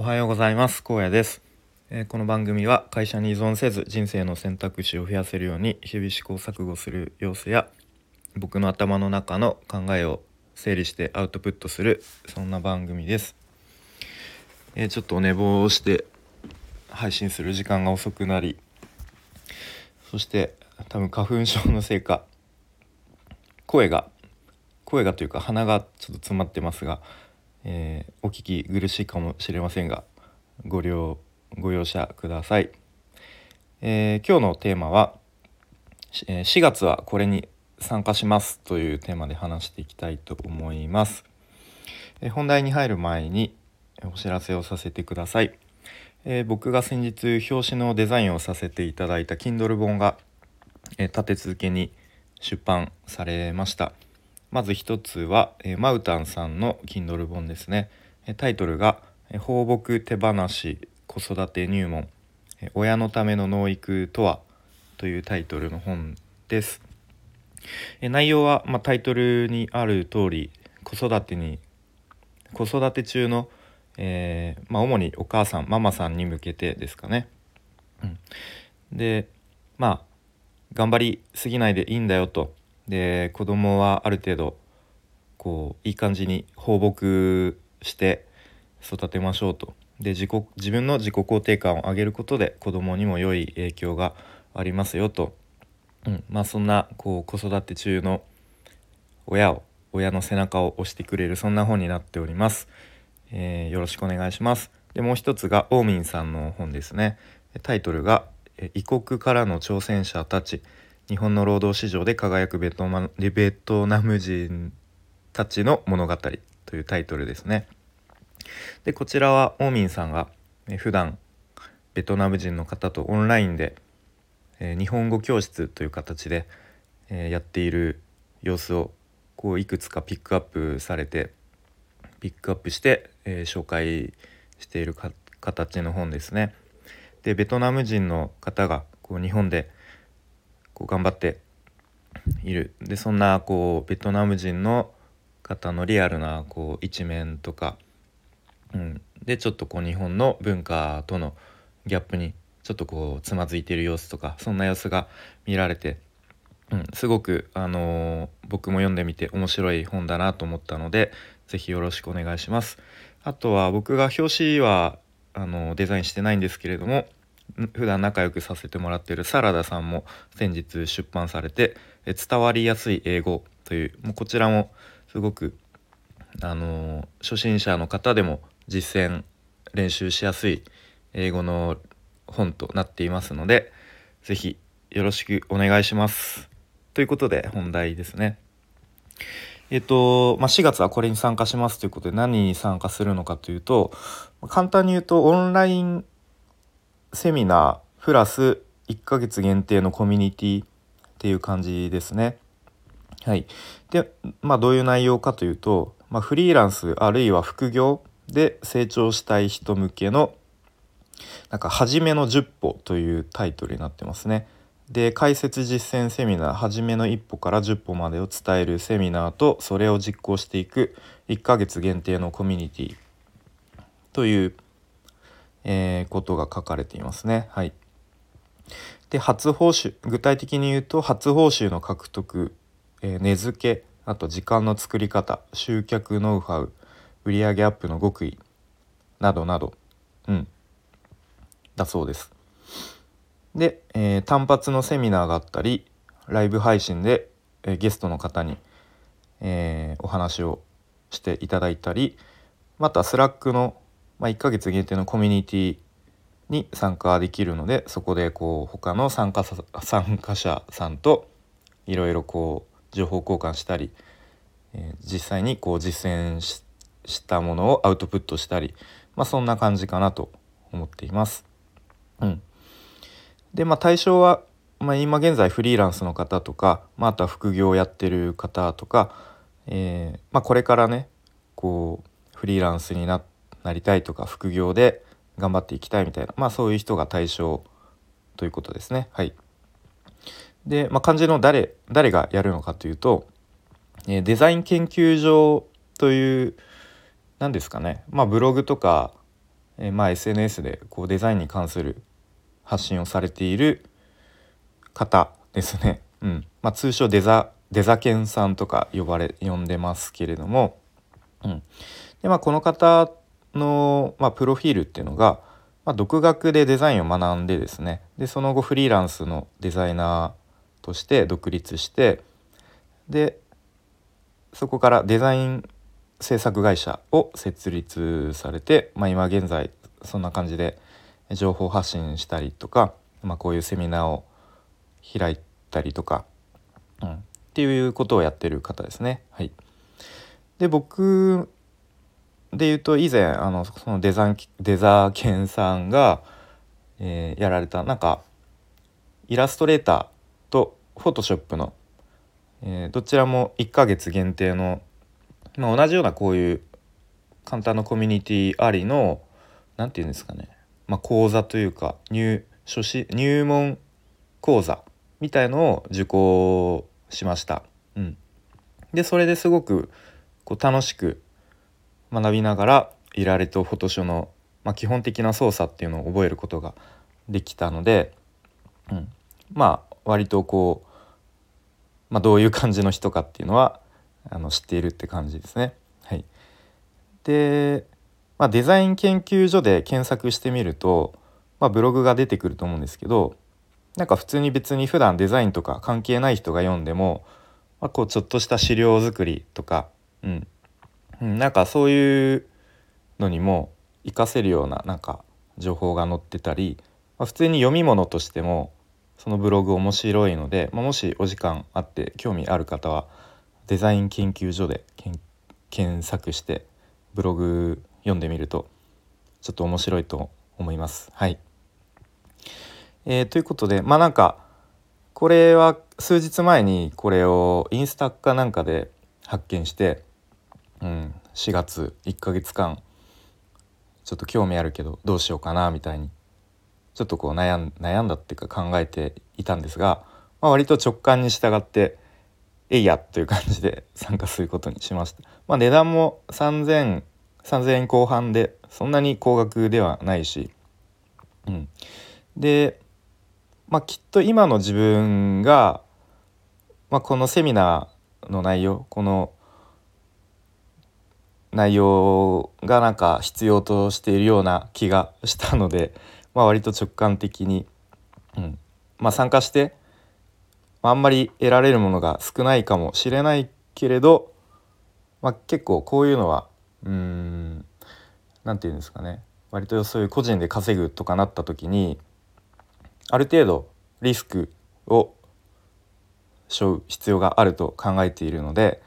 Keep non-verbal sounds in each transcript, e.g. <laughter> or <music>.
おはようございます。高野です、えー、この番組は会社に依存せず人生の選択肢を増やせるように日々試行錯誤する様子や僕の頭の中の考えを整理してアウトプットするそんな番組です、えー、ちょっと寝坊して配信する時間が遅くなりそして多分花粉症のせいか声が声がというか鼻がちょっと詰まってますがえー、お聞き苦しいかもしれませんがご了ご容赦ください、えー、今日のテーマは4月はこれに参加しますというテーマで話していきたいと思います、えー、本題に入る前にお知らせをさせてください、えー、僕が先日表紙のデザインをさせていただいた Kindle 本が、え立て続けに出版されました。まず一つは、えー、マウタンさんの Kindle 本ですね。えタイトルが「放牧手放し子育て入門親のための農育とは」というタイトルの本です。え内容は、まあ、タイトルにある通り子育てに子育て中の、えー、まあ、主にお母さんママさんに向けてですかね。うん、でまあ頑張りすぎないでいいんだよとで子供はある程度こういい感じに放牧して育てましょうと。で自己自分の自己肯定感を上げることで子供にも良い影響がありますよと、うん、まあそんなこう子育て中の親を親の背中を押してくれるそんな本になっております、えー、よろしくお願いします。でもう一つがオーミンさんの本ですね。タイトルが異国からの挑戦者たち。日本の労働市場で輝くベトベトナム人たちの物語というタイトルですね。でこちらはオーミンさんが普段ベトナム人の方とオンラインで、え日本語教室という形で、えやっている様子をこういくつかピックアップされてピックアップして、え紹介している形の本ですね。でベトナム人の方がこう日本でこう頑張っている。でそんなこうベトナム人の方のリアルなこう一面とか、うん、でちょっとこう日本の文化とのギャップにちょっとこうつまずいている様子とかそんな様子が見られて、うん、すごく、あのー、僕も読んでみて面白い本だなと思ったので是非よろしくお願いします。あとは僕が表紙はあのデザインしてないんですけれども普段仲良くさせてもらってるサラダさんも先日出版されて「え伝わりやすい英語」というもうこちらもすごくあのー、初心者の方でも実践練習しやすい英語の本となっていますので是非よろしくお願いします。ということで本題ですね。えっと、まあ、4月はこれに参加しますということで何に参加するのかというと簡単に言うとオンラインセミナープラス1ヶ月限定のコミュニティっていう感じですね。はい、で、まあ、どういう内容かというと、まあ、フリーランスあるいは副業で成長したい人向けのなんか「初めの10歩」というタイトルになってますね。で解説実践セミナー「初めの一歩から10歩まで」を伝えるセミナーとそれを実行していく1ヶ月限定のコミュニティというえー、ことが書かれていますね。はい、で初報酬具体的に言うと初報酬の獲得、えー、値付けあと時間の作り方集客ノウハウ売上アップの極意などなど、うん、だそうです。で、えー、単発のセミナーがあったりライブ配信で、えー、ゲストの方に、えー、お話をしていただいたりまたスラックのまあ、1ヶ月限定のコミュニティに参加できるのでそこでこう他の参加参加者さんといろいろこう情報交換したり、えー、実際にこう実践したものをアウトプットしたり、まあ、そんな感じかなと思っています。うん、でまあ対象は、まあ、今現在フリーランスの方とか、まあ、あとは副業をやってる方とか、えーまあ、これからねこうフリーランスになってなりたいとか副業で頑張っていきたいみたいなまあそういう人が対象ということですね。はい、で、まあ、漢字の誰誰がやるのかというと、えデザイン研究所という何ですかね、まあ、ブログとか、え、まあ SNS でこうデザインに関する発信をされている方ですね。<laughs> うん。まあ、通称デザデザケンさんとか呼ばれ呼んでますけれども、うん。でまあ、この方の、まあ、プロフィールっていうのが、まあ、独学でデザインを学んでですねでその後フリーランスのデザイナーとして独立してでそこからデザイン制作会社を設立されて、まあ、今現在そんな感じで情報発信したりとか、まあ、こういうセミナーを開いたりとか、うん、っていうことをやってる方ですね。はい、で僕で言うと以前あのそのデザンデザーケンさんが、えー、やられたなんかイラストレーターとフォトショップの、えー、どちらも1ヶ月限定の、まあ、同じようなこういう簡単なコミュニティありの何て言うんですかね、まあ、講座というか入初し入門講座みたいのを受講しました。うん、でそれですごくこう楽しく学びながらいられとフォトショの、まあ、基本的な操作っていうのを覚えることができたので、うん、まあ割とこう、まあ、どういう感じの人かっていうのはあの知っているって感じですね。はい、で、まあ、デザイン研究所で検索してみると、まあ、ブログが出てくると思うんですけどなんか普通に別に普段デザインとか関係ない人が読んでも、まあ、こうちょっとした資料作りとか、うん、うん、なんかそういうのにも活かせるようななんか情報が載ってたり、まあ、普通に読み物としてもそのブログ面白いので、まあ、もしお時間あって興味ある方はデザイン研究所で検索してブログ読んでみるとちょっと面白いと思います。はいえー、ということでまあなんかこれは数日前にこれをインスタかなんかで発見して、うん、4月1ヶ月間ちょっと興味あるけどどうしようかなみたいにちょっとこう悩ん悩んだっていうか考えていたんですが、まあ、割と直感に従ってえいやという感じで参加することにしました。まあ、値段も3000 3000円後半でそんなに高額ではないし、うん、でまあ、きっと今の自分が、まあ、このセミナーの内容この内容がなんか必要としているような気がしたので、<laughs> まあ、割と直感的に、うん。まあ、参加して、まあ、んまり得られるものが少ないかもしれないけれど、まあ、結構こういうのはうん何て言うんですかね。割とそういう個人で稼ぐとかなった時にある程度リスクを背負う必要があると考えているので、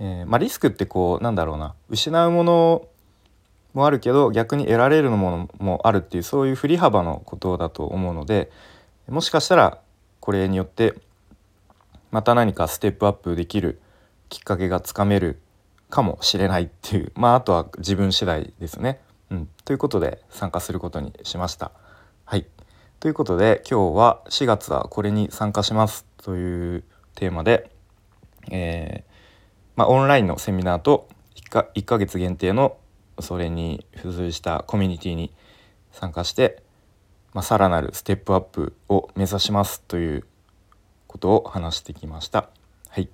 えー、まあ、リスクってこうなんだろうな失うものもあるけど逆に得られるものもあるっていうそういう振り幅のことだと思うのでもしかしたらこれによってまた何かステップアップできるきっかけがつかめるかもしれないっていうまああとは自分次第ですね。うん、ということで参加することにしました。はいということで今日は4月はこれに参加しますというテーマで、えー、まあ、オンラインのセミナーと 1, か1ヶ月限定のそれに付随したコミュニティに参加して、まあ、さらなるステップアップを目指しますということを話してきました。はい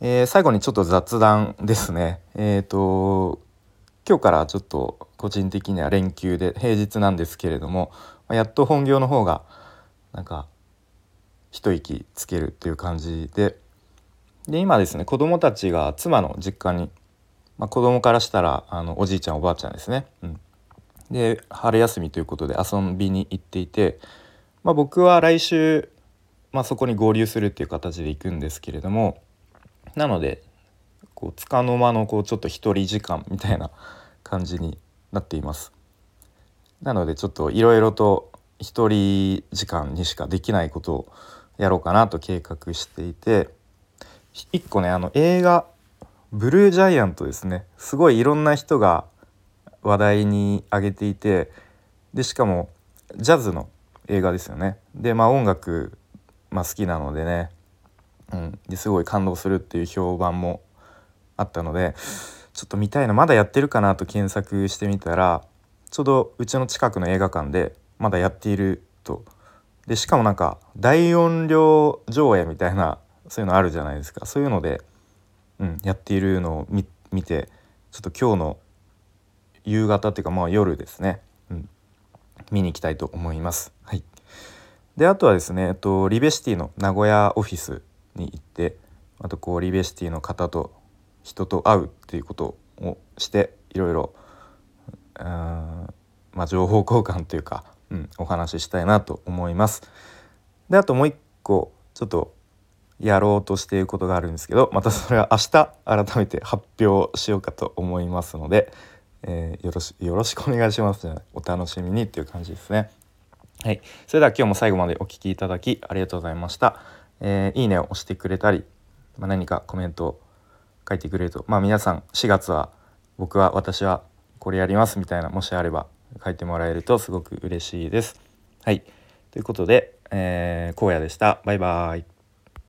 えー、最後にちょっと雑談ですね。えっ、ー、と今日からちょっと個人的には連休で平日なんですけれどもやっと本業の方がなんか一息つけるっていう感じでで今ですね子供たちが妻の実家に、まあ、子供からしたらあのおじいちゃんおばあちゃんですね、うん、で春休みということで遊びに行っていて、まあ、僕は来週、まあ、そこに合流するっていう形で行くんですけれどもなのでこう束の間のこうちょっと一人時間みたいな <laughs> 感じになっています。なのでちょっといろいろと一人時間にしかできないことをやろうかなと計画していて一個ねあの映画「ブルージャイアント」ですね。すごいいろんな人が話題に挙げていてでしかもジャズの映画ですよね。でまあ音楽、まあ、好きなのでね、うん、ですごい感動するっていう評判もあったのでちょっと見たいな。まだやってるかなと検索してみたらちょうどうちの近くの映画館でまだやっていると。でしかもなんか大音量上映みたいなそういうのあるじゃないですかそういうので、うん、やっているのを見てちょっと今日の夕方っていうかまあ夜ですね、うん、見に行きたいと思います。はい、であとはですね、えっと、リベシティの名古屋オフィスに行ってあとこうリベシティの方と人と会うっていうことをしていろいろま、情報交換というか、うん、お話ししたいなと思います。であともう一個ちょっとやろうとしていることがあるんですけどまたそれは明日改めて発表しようかと思いますので、えー、よろしよろしくお願いしますお楽しみにっていう感じですね。はい、それでは今日も最後までお聴きいただきありがとうございました。えー、いいねを押してくれたり、まあ、何かコメントを書いてくれるとまあ皆さん4月は僕は私はこれやりますみたいなもしあれば書いてもらえるとすごく嬉しいです。はいということで、えー、荒野でした。バイバーイ。